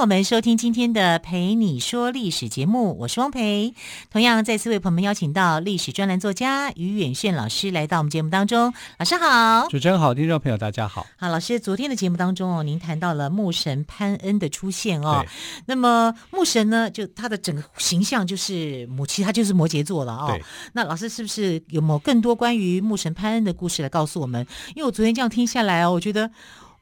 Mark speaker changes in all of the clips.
Speaker 1: 朋友们收听今天的《陪你说历史》节目，我是汪培。同样再次为朋友们邀请到历史专栏作家于远炫老师来到我们节目当中。老师好，
Speaker 2: 主持人好，听众朋友大家好。
Speaker 1: 好，老师，昨天的节目当中哦，您谈到了牧神潘恩的出现哦。那么牧神呢，就他的整个形象就是母亲，他就是摩羯座了哦。对。那老师是不是有没有更多关于牧神潘恩的故事来告诉我们？因为我昨天这样听下来哦，我觉得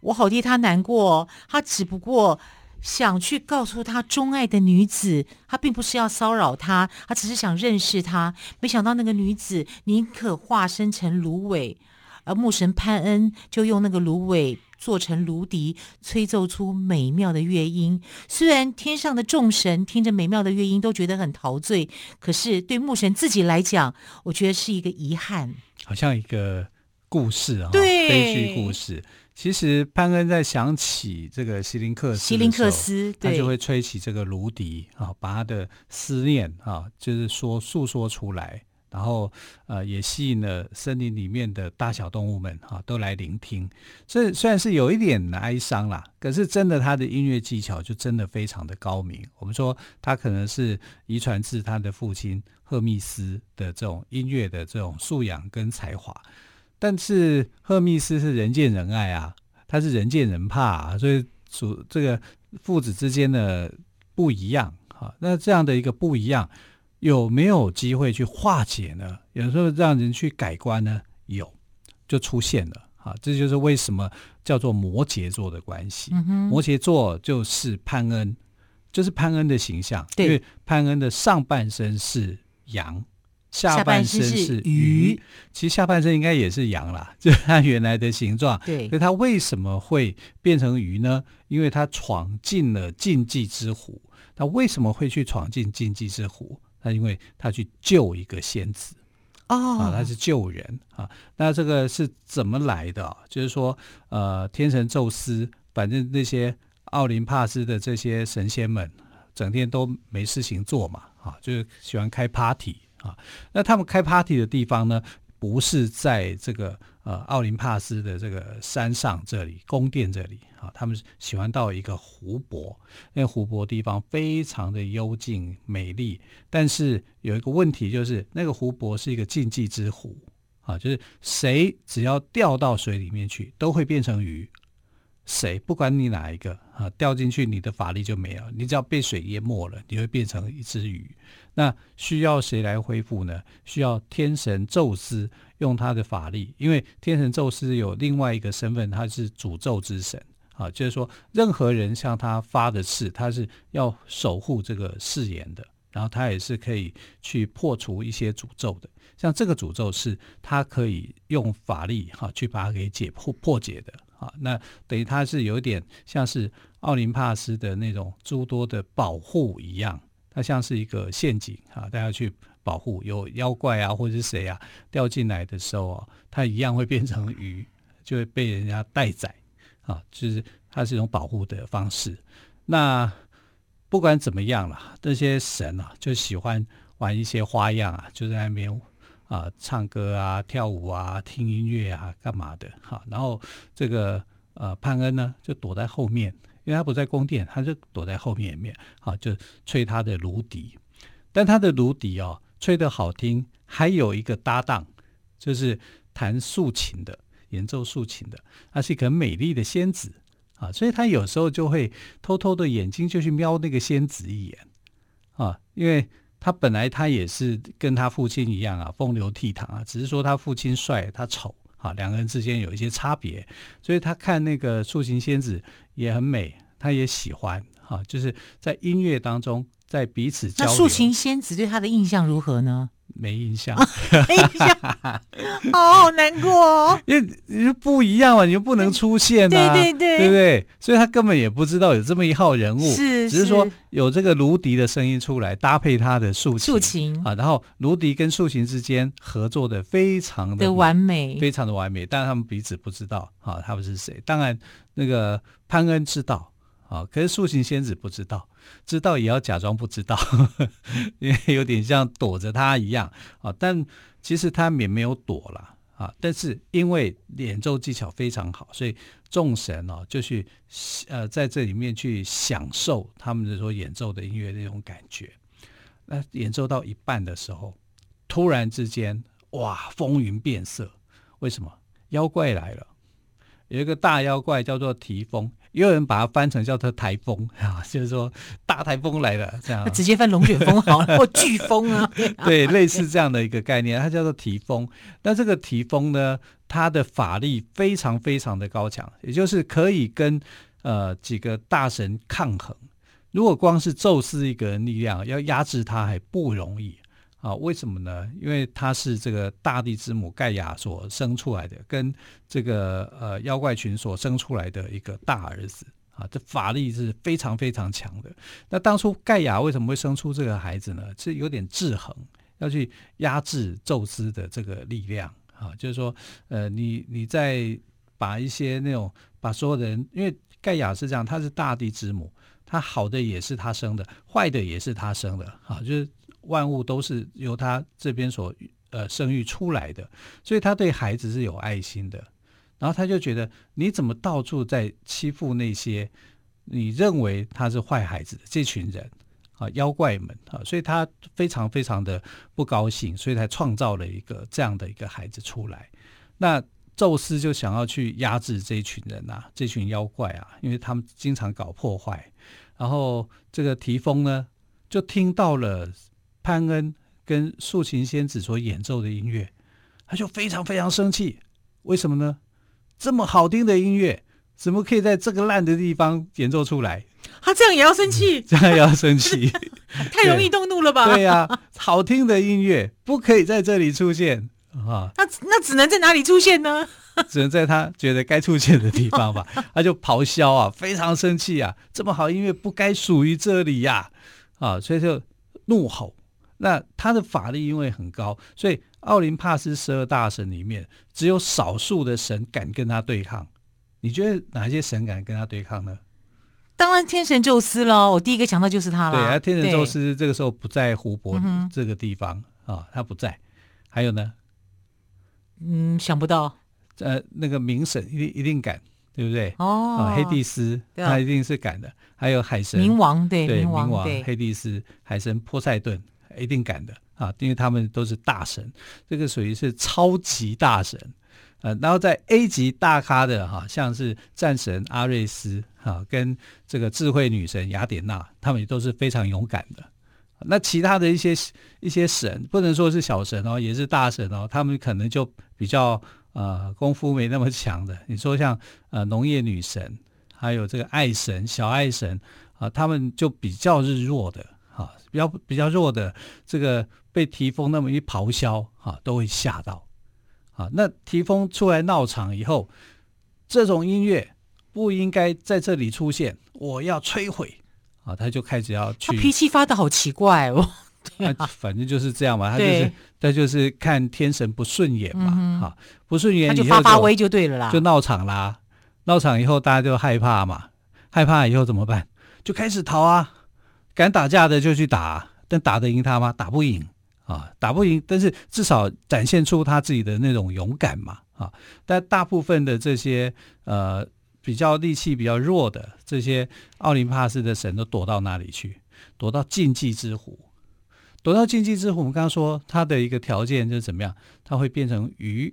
Speaker 1: 我好替他难过，他只不过。想去告诉他钟爱的女子，他并不是要骚扰她，他只是想认识她。没想到那个女子宁可化身成芦苇，而牧神潘恩就用那个芦苇做成芦笛，吹奏出美妙的乐音。虽然天上的众神听着美妙的乐音都觉得很陶醉，可是对牧神自己来讲，我觉得是一个遗憾，
Speaker 2: 好像一个故事啊，
Speaker 1: 对，
Speaker 2: 悲剧故事。其实潘恩在想起这个希林克斯，
Speaker 1: 希林克斯，
Speaker 2: 他就会吹起这个芦笛啊，把他的思念啊，就是说诉说出来，然后呃，也吸引了森林里面的大小动物们哈，都来聆听。这虽然是有一点哀伤啦，可是真的他的音乐技巧就真的非常的高明。我们说他可能是遗传自他的父亲赫密斯的这种音乐的这种素养跟才华。但是赫密斯是人见人爱啊，他是人见人怕啊，所以主这个父子之间的不一样啊，那这样的一个不一样，有没有机会去化解呢？有时候让人去改观呢？有，就出现了啊，这就是为什么叫做摩羯座的关系。嗯，摩羯座就是潘恩，就是潘恩的形象，对，因为潘恩的上半身是羊。下半身是鱼，其实下半身应该也是羊啦，就是它原来的形状。对，所以它为什么会变成鱼呢？因为它闯进了禁忌之湖。它为什么会去闯进禁忌之湖？那因为他去救一个仙子哦，啊，他是救人啊。那这个是怎么来的？就是说，呃，天神宙斯，反正那些奥林帕斯的这些神仙们，整天都没事情做嘛，啊，就是喜欢开 party。啊，那他们开 party 的地方呢，不是在这个呃奥林帕斯的这个山上这里宫殿这里啊，他们喜欢到一个湖泊，那湖泊地方非常的幽静美丽，但是有一个问题就是那个湖泊是一个禁忌之湖啊，就是谁只要掉到水里面去都会变成鱼。谁不管你哪一个啊，掉进去你的法力就没有，你只要被水淹没了，你会变成一只鱼。那需要谁来恢复呢？需要天神宙斯用他的法力，因为天神宙斯有另外一个身份，他是诅咒之神啊，就是说任何人向他发的誓，他是要守护这个誓言的，然后他也是可以去破除一些诅咒的。像这个诅咒是他可以用法力哈去把它给解破破解的。啊，那等于它是有点像是奥林帕斯的那种诸多的保护一样，它像是一个陷阱啊，大家去保护，有妖怪啊或者是谁啊掉进来的时候啊，它一样会变成鱼，就会被人家待宰啊，就是它是一种保护的方式。那不管怎么样了，这些神啊就喜欢玩一些花样啊，就在那边。啊，唱歌啊，跳舞啊，听音乐啊，干嘛的？哈，然后这个呃潘恩呢，就躲在后面，因为他不在宫殿，他就躲在后面面，好，就吹他的芦笛。但他的芦笛哦，吹得好听，还有一个搭档，就是弹竖琴的，演奏竖琴的，她是一个美丽的仙子啊，所以他有时候就会偷偷的眼睛就去瞄那个仙子一眼啊，因为。他本来他也是跟他父亲一样啊，风流倜傥啊，只是说他父亲帅，他丑啊，两个人之间有一些差别，所以他看那个素琴仙子也很美，他也喜欢哈，就是在音乐当中，在彼此交流。
Speaker 1: 那素琴仙子对他的印象如何呢？
Speaker 2: 没印象，
Speaker 1: 没印象，哦好难过哦。
Speaker 2: 因为你就不一样嘛，你就不能出现啊，对对对，对不对？所以他根本也不知道有这么一号人物。是，
Speaker 1: 是，
Speaker 2: 只是说有这个芦笛的声音出来，搭配他的竖琴，
Speaker 1: 竖琴
Speaker 2: 啊，然后芦笛跟竖琴之间合作的非常的
Speaker 1: 完美，
Speaker 2: 非常的完美。但他们彼此不知道啊，他们是谁？当然，那个潘恩知道啊，可是竖琴仙子不知道，知道也要假装不知道，呵呵，因为有点像躲着他一样啊。但其实他也没有躲了。啊！但是因为演奏技巧非常好，所以众神哦就去呃在这里面去享受他们的说演奏的音乐那种感觉。那演奏到一半的时候，突然之间哇，风云变色！为什么？妖怪来了，有一个大妖怪叫做提风。也有人把它翻成叫做台风 啊，就是说大台风来了这样，
Speaker 1: 直接翻龙卷风好了，或飓风啊，
Speaker 2: 对，类似这样的一个概念，它叫做提风。那这个提风呢，它的法力非常非常的高强，也就是可以跟呃几个大神抗衡。如果光是宙斯一个人力量要压制他还不容易。啊，为什么呢？因为他是这个大地之母盖亚所生出来的，跟这个呃妖怪群所生出来的一个大儿子啊，这法力是非常非常强的。那当初盖亚为什么会生出这个孩子呢？是有点制衡，要去压制宙斯的这个力量啊，就是说，呃，你你在把一些那种把所有人，因为盖亚是这样，他是大地之母，他好的也是他生的，坏的也是他生的啊，就是。万物都是由他这边所呃生育出来的，所以他对孩子是有爱心的。然后他就觉得你怎么到处在欺负那些你认为他是坏孩子的这群人啊，妖怪们啊，所以他非常非常的不高兴，所以才创造了一个这样的一个孩子出来。那宙斯就想要去压制这一群人呐、啊，这群妖怪啊，因为他们经常搞破坏。然后这个提丰呢，就听到了。潘恩跟素琴仙子所演奏的音乐，他就非常非常生气。为什么呢？这么好听的音乐，怎么可以在这个烂的地方演奏出来？
Speaker 1: 他这样也要生气？
Speaker 2: 嗯、这样也要生气？
Speaker 1: 太容易动怒了吧？
Speaker 2: 对呀、啊，好听的音乐不可以在这里出现啊！
Speaker 1: 那那只能在哪里出现呢？
Speaker 2: 只能在他觉得该出现的地方吧。他就咆哮啊，非常生气啊！这么好音乐不该属于这里呀！啊，所以就怒吼。那他的法力因为很高，所以奥林帕斯十二大神里面只有少数的神敢跟他对抗。你觉得哪些神敢跟他对抗呢？
Speaker 1: 当然天神宙斯喽，我第一个想到就是他了。
Speaker 2: 对啊，天神宙斯这个时候不在湖泊这个地方啊，他不在。还有呢？
Speaker 1: 嗯，想不到。
Speaker 2: 呃，那个冥神一定一定敢，对不对？
Speaker 1: 哦，
Speaker 2: 啊，黑帝斯他一定是敢的。还有海神
Speaker 1: 冥王，对
Speaker 2: 对，
Speaker 1: 冥王，
Speaker 2: 冥王
Speaker 1: 对
Speaker 2: 黑帝斯，海神波塞顿。一定敢的啊，因为他们都是大神，这个属于是超级大神，呃，然后在 A 级大咖的哈、像是战神阿瑞斯哈、跟这个智慧女神雅典娜，他们也都是非常勇敢的。那其他的一些一些神，不能说是小神哦，也是大神哦，他们可能就比较呃功夫没那么强的。你说像呃农业女神，还有这个爱神小爱神啊，他们就比较是弱的。啊，比较比较弱的这个被提丰那么一咆哮，啊，都会吓到。啊，那提丰出来闹场以后，这种音乐不应该在这里出现，我要摧毁。啊，他就开始要去。
Speaker 1: 他脾气发的好奇怪哦。那啊，
Speaker 2: 反正就是这样嘛，他就是他就是看天神不顺眼嘛，
Speaker 1: 嗯、
Speaker 2: 啊，不顺眼
Speaker 1: 他就发发威就对了啦，
Speaker 2: 就闹场啦。闹场以后大家就害怕嘛，害怕以后怎么办？就开始逃啊。敢打架的就去打，但打得赢他吗？打不赢啊，打不赢。但是至少展现出他自己的那种勇敢嘛啊。但大部分的这些呃比较力气比较弱的这些奥林帕斯的神都躲到哪里去？躲到禁忌之湖。躲到禁忌之湖，我们刚刚说他的一个条件就是怎么样？他会变成鱼。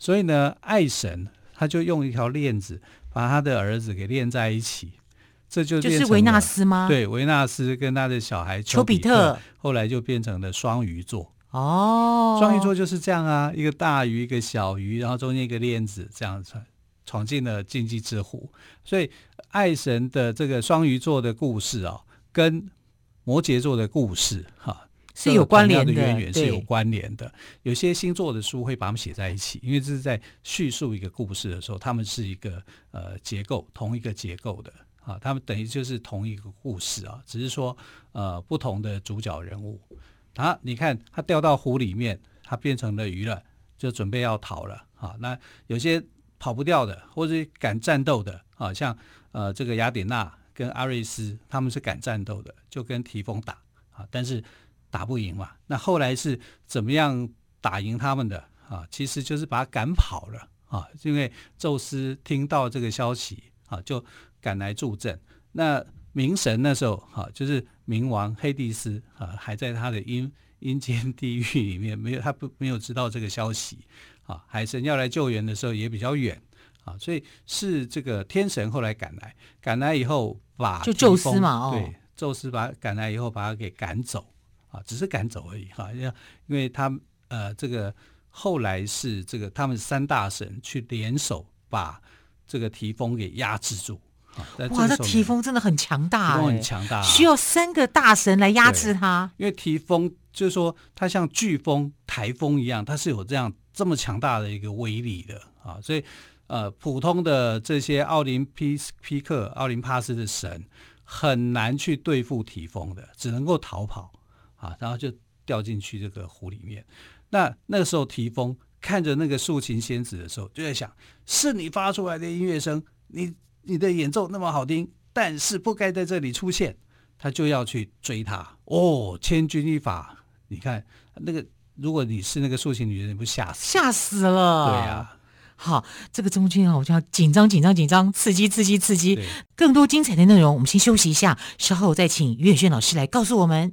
Speaker 2: 所以呢，爱神他就用一条链子把他的儿子给链在一起。这就
Speaker 1: 就是维纳斯吗？
Speaker 2: 对，维纳斯跟他的小孩丘比特，后来就变成了双鱼座。
Speaker 1: 哦，
Speaker 2: 双鱼座就是这样啊，一个大鱼，一个小鱼，然后中间一个链子，这样闯闯进了禁忌之湖。所以爱神的这个双鱼座的故事啊，跟摩羯座的故事哈、啊、
Speaker 1: 是有关联的，
Speaker 2: 的渊源是有关联的。有些星座的书会把它们写在一起，因为这是在叙述一个故事的时候，他们是一个呃结构，同一个结构的。啊，他们等于就是同一个故事啊，只是说呃不同的主角人物。啊，你看他掉到湖里面，他变成了鱼了，就准备要逃了啊。那有些跑不掉的，或者敢战斗的啊，像呃这个雅典娜跟阿瑞斯，他们是敢战斗的，就跟提丰打啊，但是打不赢嘛。那后来是怎么样打赢他们的啊？其实就是把他赶跑了啊，因为宙斯听到这个消息啊，就赶来助阵。那冥神那时候哈，就是冥王黑帝斯啊，还在他的阴阴间地狱里面，没有他不没有知道这个消息啊。海神要来救援的时候也比较远啊，所以是这个天神后来赶来，赶来以后把
Speaker 1: 就宙斯嘛，哦，
Speaker 2: 对，宙斯把赶来以后把他给赶走啊，只是赶走而已哈，因为因为他呃这个后来是这个他们三大神去联手把这个提丰给压制住。
Speaker 1: 哇，那提丰真的很强大，
Speaker 2: 很强大，
Speaker 1: 需要三个大神来压制他。
Speaker 2: 因为提丰就是说，它像飓风、台风一样，它是有这样这么强大的一个威力的啊。所以，呃，普通的这些奥林匹匹克、奥林帕斯的神很难去对付提丰的，只能够逃跑啊，然后就掉进去这个湖里面。那那个时候，提丰看着那个竖琴仙子的时候，就在想：是你发出来的音乐声，你。你的演奏那么好听，但是不该在这里出现，他就要去追他。哦，千钧一发，你看那个，如果你是那个竖琴女人，你不吓死？
Speaker 1: 吓死了。
Speaker 2: 对呀、啊，
Speaker 1: 好，这个中间啊，我就要紧张、紧张、紧张，刺激、刺激、刺激。更多精彩的内容，我们先休息一下，稍后再请于远炫老师来告诉我们。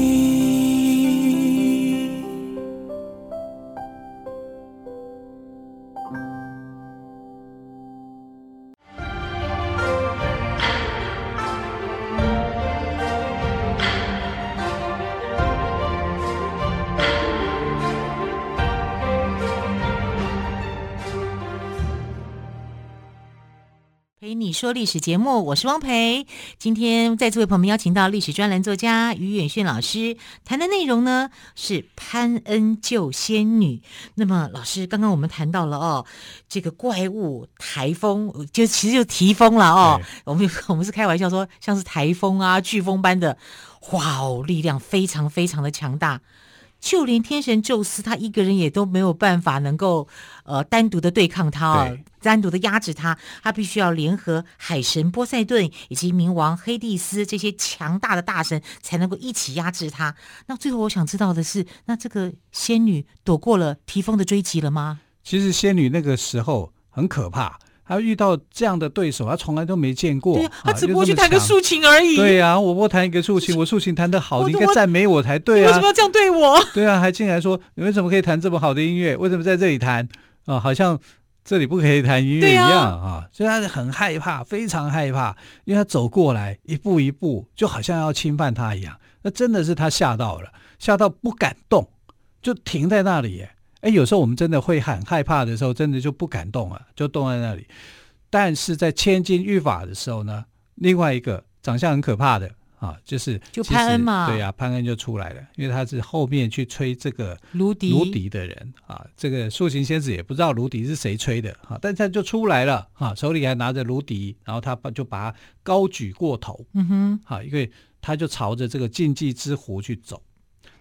Speaker 1: 你说历史节目，我是汪培。今天在这位朋友们邀请到历史专栏作家于远炫老师，谈的内容呢是潘恩救仙女。那么老师，刚刚我们谈到了哦，这个怪物台风，就其实就提风了哦。我们 我们是开玩笑说，像是台风啊、飓风般的，哇哦，力量非常非常的强大。就连天神宙斯他一个人也都没有办法能够呃单独的对抗他啊，单独的压制他，他必须要联合海神波塞顿以及冥王黑帝斯这些强大的大神才能够一起压制他。那最后我想知道的是，那这个仙女躲过了提风的追击了吗？
Speaker 2: 其实仙女那个时候很可怕。他遇到这样的对手，他从来都没见过。
Speaker 1: 对啊，他只不过去弹个竖琴而已。
Speaker 2: 对啊，我不弹一个竖琴，我竖琴弹得好，你应该赞美我才对啊。
Speaker 1: 为什么要这样对我？
Speaker 2: 对啊，还进来说你为什么可以弹这么好的音乐？为什么在这里弹啊？好像这里不可以弹音乐一样啊，啊。所以他很害怕，非常害怕，因为他走过来一步一步，就好像要侵犯他一样。那真的是他吓到了，吓到不敢动，就停在那里耶。哎，有时候我们真的会很害怕的时候，真的就不敢动了，就动在那里。但是在千钧一发的时候呢，另外一个长相很可怕的啊，就是
Speaker 1: 就潘恩嘛，
Speaker 2: 对呀、啊，潘恩就出来了，因为他是后面去吹这个芦笛芦笛的人啊。这个素琴仙子也不知道芦笛是谁吹的啊，但他就出来了啊，手里还拿着芦笛，然后他把就把它高举过头，嗯哼，好，因为他就朝着这个禁忌之湖去走。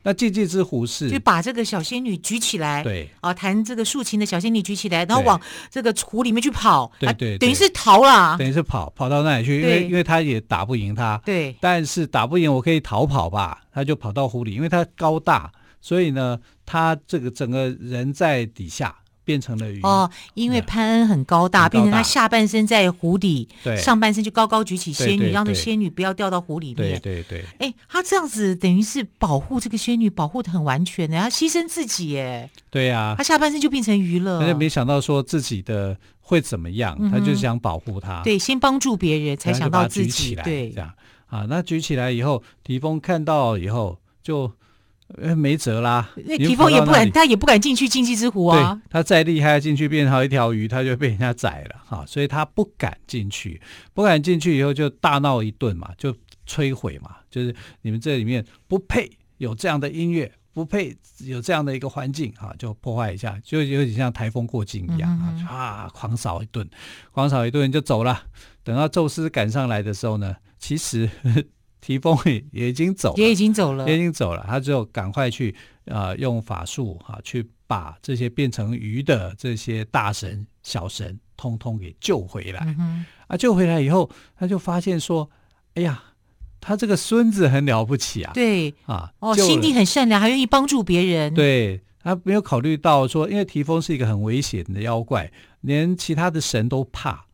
Speaker 2: 那禁忌之虎是，
Speaker 1: 就把这个小仙女举起来，
Speaker 2: 对。
Speaker 1: 啊，弹这个竖琴的小仙女举起来，然后往这个湖里面去跑，
Speaker 2: 对对，对，
Speaker 1: 等于是逃了，
Speaker 2: 等于是跑跑到那里去，因为因为他也打不赢他，
Speaker 1: 对，
Speaker 2: 但是打不赢我可以逃跑吧，他就跑到湖里，因为他高大，所以呢，他这个整个人在底下。变成了鱼
Speaker 1: 哦，因为潘恩很高大，变成他下半身在湖底，对，上半身就高高举起仙女，对对对，让这仙女不要掉到湖里面。
Speaker 2: 对对对，
Speaker 1: 哎，他这样子等于是保护这个仙女，保护的很完全的，他牺牲自己耶。
Speaker 2: 对呀、啊，
Speaker 1: 他下半身就变成鱼了。
Speaker 2: 他就没想到说自己的会怎么样，嗯、他就想保护他。
Speaker 1: 对，先帮助别人，才想到自己。
Speaker 2: 对，这样啊，那举起来以后，提峰看到以后就呃没辙啦。
Speaker 1: 那提丰也不敢，他也不敢进去禁忌之湖啊。
Speaker 2: 他再厉害，进去变成一条鱼，他就被人家宰了哈、啊，所以他不敢进去，不敢进去以后就大闹一顿嘛，就摧毁嘛，就是你们这里面不配有这样的音乐，不配有这样的一个环境哈、啊，就破坏一下，就有点像台风过境一样啊，嗯嗯啊，狂扫一顿，狂扫一顿就走了。等到宙斯赶上来的时候呢，其实提丰也也已经走了，
Speaker 1: 也已经走了，
Speaker 2: 也已经走了。他只有赶快去啊、呃，用法术哈、啊，去把这些变成鱼的这些大神、小神，通通给救回来。嗯、啊，救回来以后，他就发现说：“哎呀，他这个孙子很了不起啊！”
Speaker 1: 对
Speaker 2: 啊，
Speaker 1: 哦，心地很善良，还愿意帮助别人。
Speaker 2: 对，他没有考虑到说，因为提丰是一个很危险的妖怪，连其他的神都怕。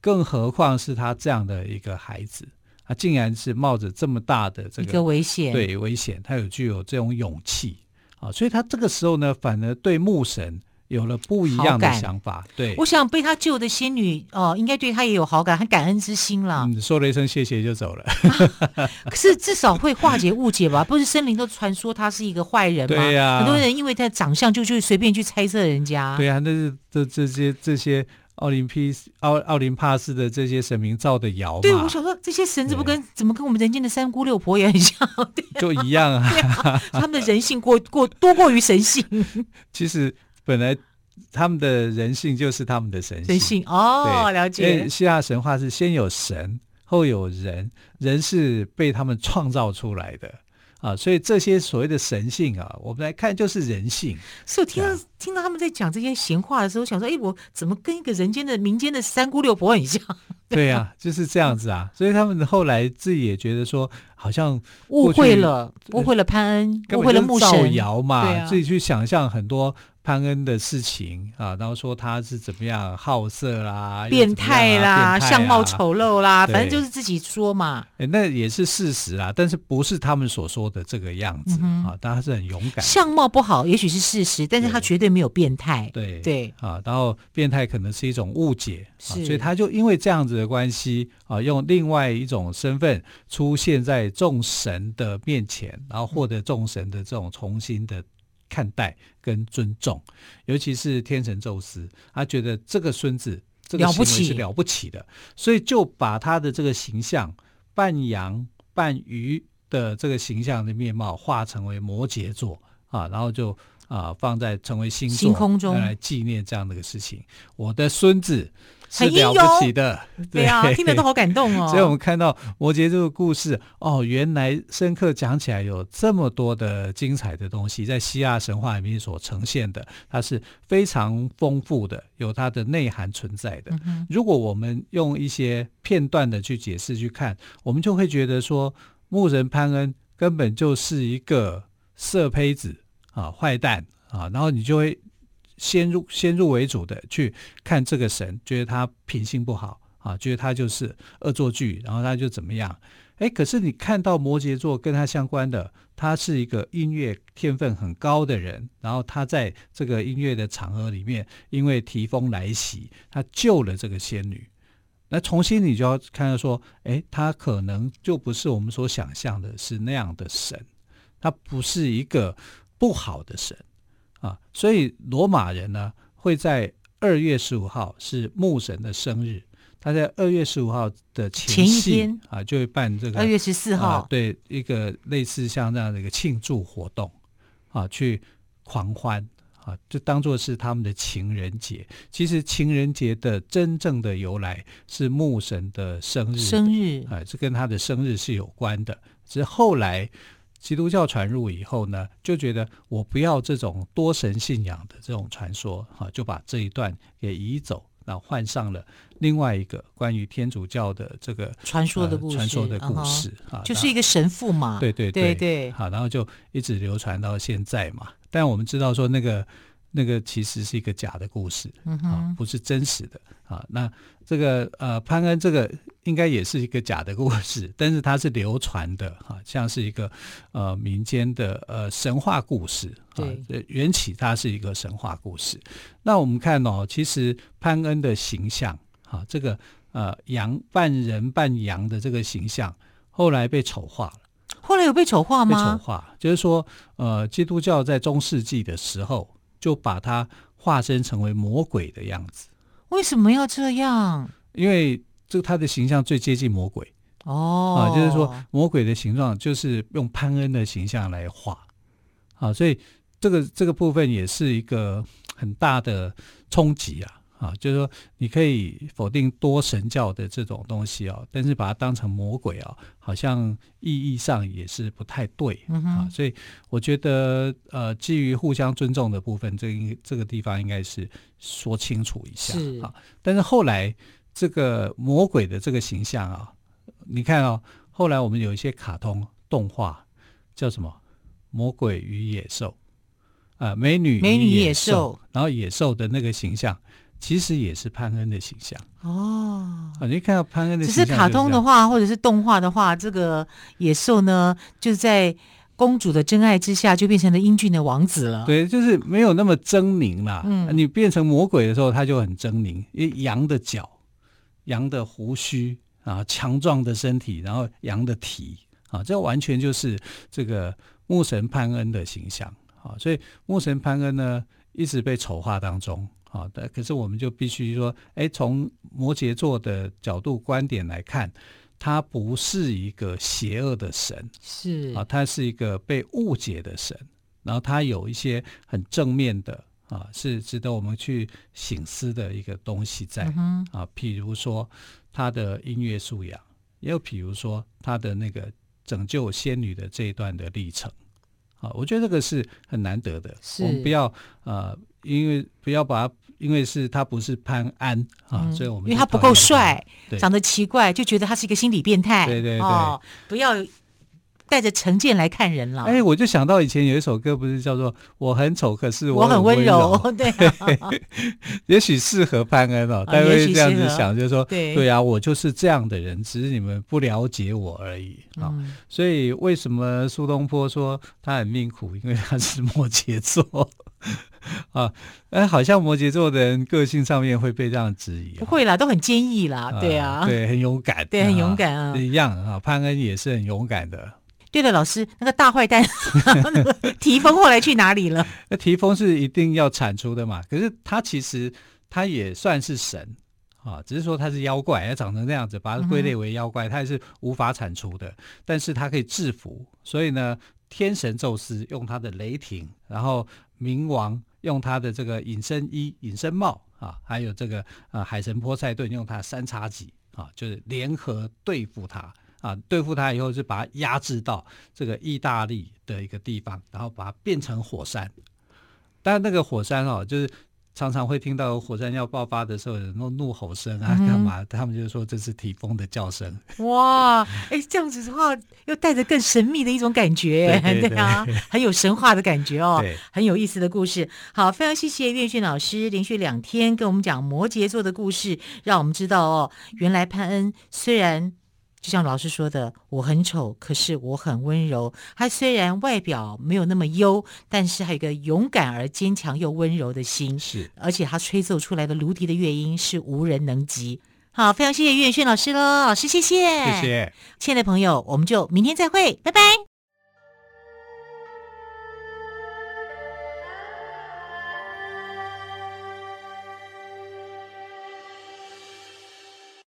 Speaker 2: 更何况是他这样的一个孩子，他竟然是冒着这么大的这个，
Speaker 1: 个危险，
Speaker 2: 对危险，他有具有这种勇气啊，所以他这个时候呢，反而对牧神有了不一样的想法。对，
Speaker 1: 我想被他救的仙女哦，应该对他也有好感，很感恩之心了。
Speaker 2: 嗯，说了一声谢谢就走了。
Speaker 1: 啊、可是至少会化解误解吧？不是森林都传说他是一个坏人吗？
Speaker 2: 对呀、啊，
Speaker 1: 很多人因为他的长相就去随便去猜测人家。
Speaker 2: 对呀、啊，那是这这些这些。奥林匹斯、奥奥林帕斯的这些神明造的谣嘛？
Speaker 1: 对，我想说这些神怎么跟怎么跟我们人间的三姑六婆也很像？
Speaker 2: 就一样啊，
Speaker 1: 啊！他们的人性过 过多过于神性。
Speaker 2: 其实本来他们的人性就是他们的神性。
Speaker 1: 神性哦，了解。
Speaker 2: 因为希腊神话是先有神，后有人，人是被他们创造出来的。啊，所以这些所谓的神性啊，我们来看就是人性。
Speaker 1: 所以我听到听到他们在讲这些闲话的时候，想说，哎，我怎么跟一个人间的民间的三姑六婆很像？
Speaker 2: 对呀、啊，就是这样子啊。所以他们后来自己也觉得说，好像
Speaker 1: 误会了，误会了潘恩，误会了牧神，造
Speaker 2: 谣嘛、啊，自己去想象很多。潘恩的事情啊，然后说他是怎么样好色啦、啊、
Speaker 1: 变态啦、啊、相貌丑陋啦，反正就是自己说嘛。
Speaker 2: 哎，那也是事实啦，但是不是他们所说的这个样子、嗯、啊？但他是很勇敢。
Speaker 1: 相貌不好，也许是事实，但是他绝对没有变态。
Speaker 2: 对
Speaker 1: 对
Speaker 2: 啊，然后变态可能是一种误解啊，所以他就因为这样子的关系啊，用另外一种身份出现在众神的面前，然后获得众神的这种重新的。看待跟尊重，尤其是天神宙斯，他觉得这个孙子这个行为是了不起的，所以就把他的这个形象半羊半鱼的这个形象的面貌化成为摩羯座啊，然后就啊放在成为星座
Speaker 1: 星空中
Speaker 2: 来纪念这样的一个事情。我的孙子。是了不起的，
Speaker 1: 对啊，听得都好感动哦。
Speaker 2: 所以我们看到摩羯这个故事，哦，原来深刻讲起来有这么多的精彩的东西，在希腊神话里面所呈现的，它是非常丰富的，有它的内涵存在的。嗯、如果我们用一些片段的去解释去看，我们就会觉得说，牧人潘恩根本就是一个色胚子啊，坏蛋啊，然后你就会。先入先入为主的去看这个神，觉得他品性不好啊，觉得他就是恶作剧，然后他就怎么样？哎，可是你看到摩羯座跟他相关的，他是一个音乐天分很高的人，然后他在这个音乐的场合里面，因为提风来袭，他救了这个仙女。那重新你就要看到说，哎，他可能就不是我们所想象的是那样的神，他不是一个不好的神。啊，所以罗马人呢会在二月十五号是牧神的生日，他在二月十五号的前夕
Speaker 1: 前一天
Speaker 2: 啊就会办这个
Speaker 1: 二月十四号、
Speaker 2: 啊，对一个类似像这样的一个庆祝活动啊，去狂欢啊，就当做是他们的情人节。其实情人节的真正的由来是牧神的生日，
Speaker 1: 生日
Speaker 2: 啊，这跟他的生日是有关的。只是后来。基督教传入以后呢，就觉得我不要这种多神信仰的这种传说，哈，就把这一段给移走，然后换上了另外一个关于天主教的这个
Speaker 1: 传说的故事，
Speaker 2: 传说的故事啊，
Speaker 1: 就是一个神父嘛，
Speaker 2: 对对对
Speaker 1: 对对，
Speaker 2: 好，然后就一直流传到现在嘛。但我们知道说那个。那个其实是一个假的故事，嗯、啊，不是真实的啊。那这个呃潘恩这个应该也是一个假的故事，但是它是流传的哈、啊，像是一个呃民间的呃神话故事啊。对，缘起它是一个神话故事。那我们看哦，其实潘恩的形象啊，这个呃羊半人半羊的这个形象，后来被丑化了。
Speaker 1: 后来有被丑化吗？
Speaker 2: 被丑化，就是说，呃，基督教在中世纪的时候就把它化身成为魔鬼的样子。
Speaker 1: 为什么要这样？
Speaker 2: 因为这他的形象最接近魔鬼
Speaker 1: 哦，
Speaker 2: 啊，就是说魔鬼的形状就是用潘恩的形象来画啊，所以这个这个部分也是一个很大的冲击啊。啊，就是说，你可以否定多神教的这种东西哦，但是把它当成魔鬼啊，好像意义上也是不太对啊。所以我觉得，呃，基于互相尊重的部分，这应这个地方应该是说清楚一下啊。但是后来这个魔鬼的这个形象啊，你看哦，后来我们有一些卡通动画叫什么《魔鬼与野兽》啊，美女
Speaker 1: 美女野兽，
Speaker 2: 然后野兽的那个形象。其实也是潘恩的形象
Speaker 1: 哦，
Speaker 2: 啊，你看到潘恩的形象，
Speaker 1: 只是卡通的话，或者是动画的话，这个野兽呢，就是在公主的真爱之下，就变成了英俊的王子了。
Speaker 2: 对，就是没有那么狰狞啦。
Speaker 1: 嗯，
Speaker 2: 你变成魔鬼的时候，他就很狰狞，因为羊的角、羊的胡须啊，强壮的身体，然后羊的蹄啊，这完全就是这个牧神潘恩的形象啊。所以牧神潘恩呢，一直被丑化当中。好的，可是我们就必须说，哎，从摩羯座的角度观点来看，他不是一个邪恶的神，
Speaker 1: 是
Speaker 2: 啊，他是一个被误解的神，然后他有一些很正面的啊，是值得我们去醒思的一个东西在、嗯、啊，譬如说他的音乐素养，也有譬如说他的那个拯救仙女的这一段的历程，啊，我觉得这个是很难得的，我们不要呃。因为不要把他，因为是他不是潘安啊，
Speaker 1: 嗯、
Speaker 2: 所以我们
Speaker 1: 因为他不够帅，
Speaker 2: 对
Speaker 1: 长得奇怪，就觉得他是一个心理变态。
Speaker 2: 对对对，
Speaker 1: 哦、不要带着成见来看人了。
Speaker 2: 哎，我就想到以前有一首歌，不是叫做“我很丑，可是我很温柔”。
Speaker 1: 对、啊，
Speaker 2: 也许适合潘安哦。大家会这样子想，就是说，
Speaker 1: 对
Speaker 2: 对啊，我就是这样的人，只是你们不了解我而已啊、嗯。所以为什么苏东坡说他很命苦？因为他是摩羯座。啊，哎，好像摩羯座的人个性上面会被这样质疑，
Speaker 1: 不会啦，都很坚毅啦，对啊，
Speaker 2: 对，很勇敢，
Speaker 1: 对，很勇敢啊，
Speaker 2: 一样啊，潘恩也是很勇敢的。
Speaker 1: 对了，老师，那个大坏蛋那个提丰后来去哪里了？
Speaker 2: 那提丰是一定要铲除的嘛？可是他其实他也算是神啊，只是说他是妖怪，他长成这样子，把他归类为妖怪，他也是无法铲除的，但是他可以制服，所以呢，天神宙斯用他的雷霆，然后冥王。用他的这个隐身衣、隐身帽啊，还有这个呃海神波塞顿用他三叉戟啊，就是联合对付他啊，对付他以后就把他压制到这个意大利的一个地方，然后把它变成火山。但那个火山哦，就是。常常会听到火山要爆发的时候，有那种怒吼声啊，干嘛？他们就说这是提丰的叫声。
Speaker 1: 哇，哎，这样子的话，又带着更神秘的一种感觉，
Speaker 2: 对，对，对，
Speaker 1: 对啊，很有神话的感觉哦，很有意思的故事。好，非常谢谢岳训老师连续两天跟我们讲摩羯座的故事，让我们知道哦，原来潘恩虽然。就像老师说的，我很丑，可是我很温柔。他虽然外表没有那么优，但是还有一个勇敢而坚强又温柔的心。
Speaker 2: 是，
Speaker 1: 而且他吹奏出来的芦笛的乐音是无人能及。好，非常谢谢岳远轩老师喽，老师谢谢，
Speaker 2: 谢谢，
Speaker 1: 亲爱的朋友，我们就明天再会，拜拜。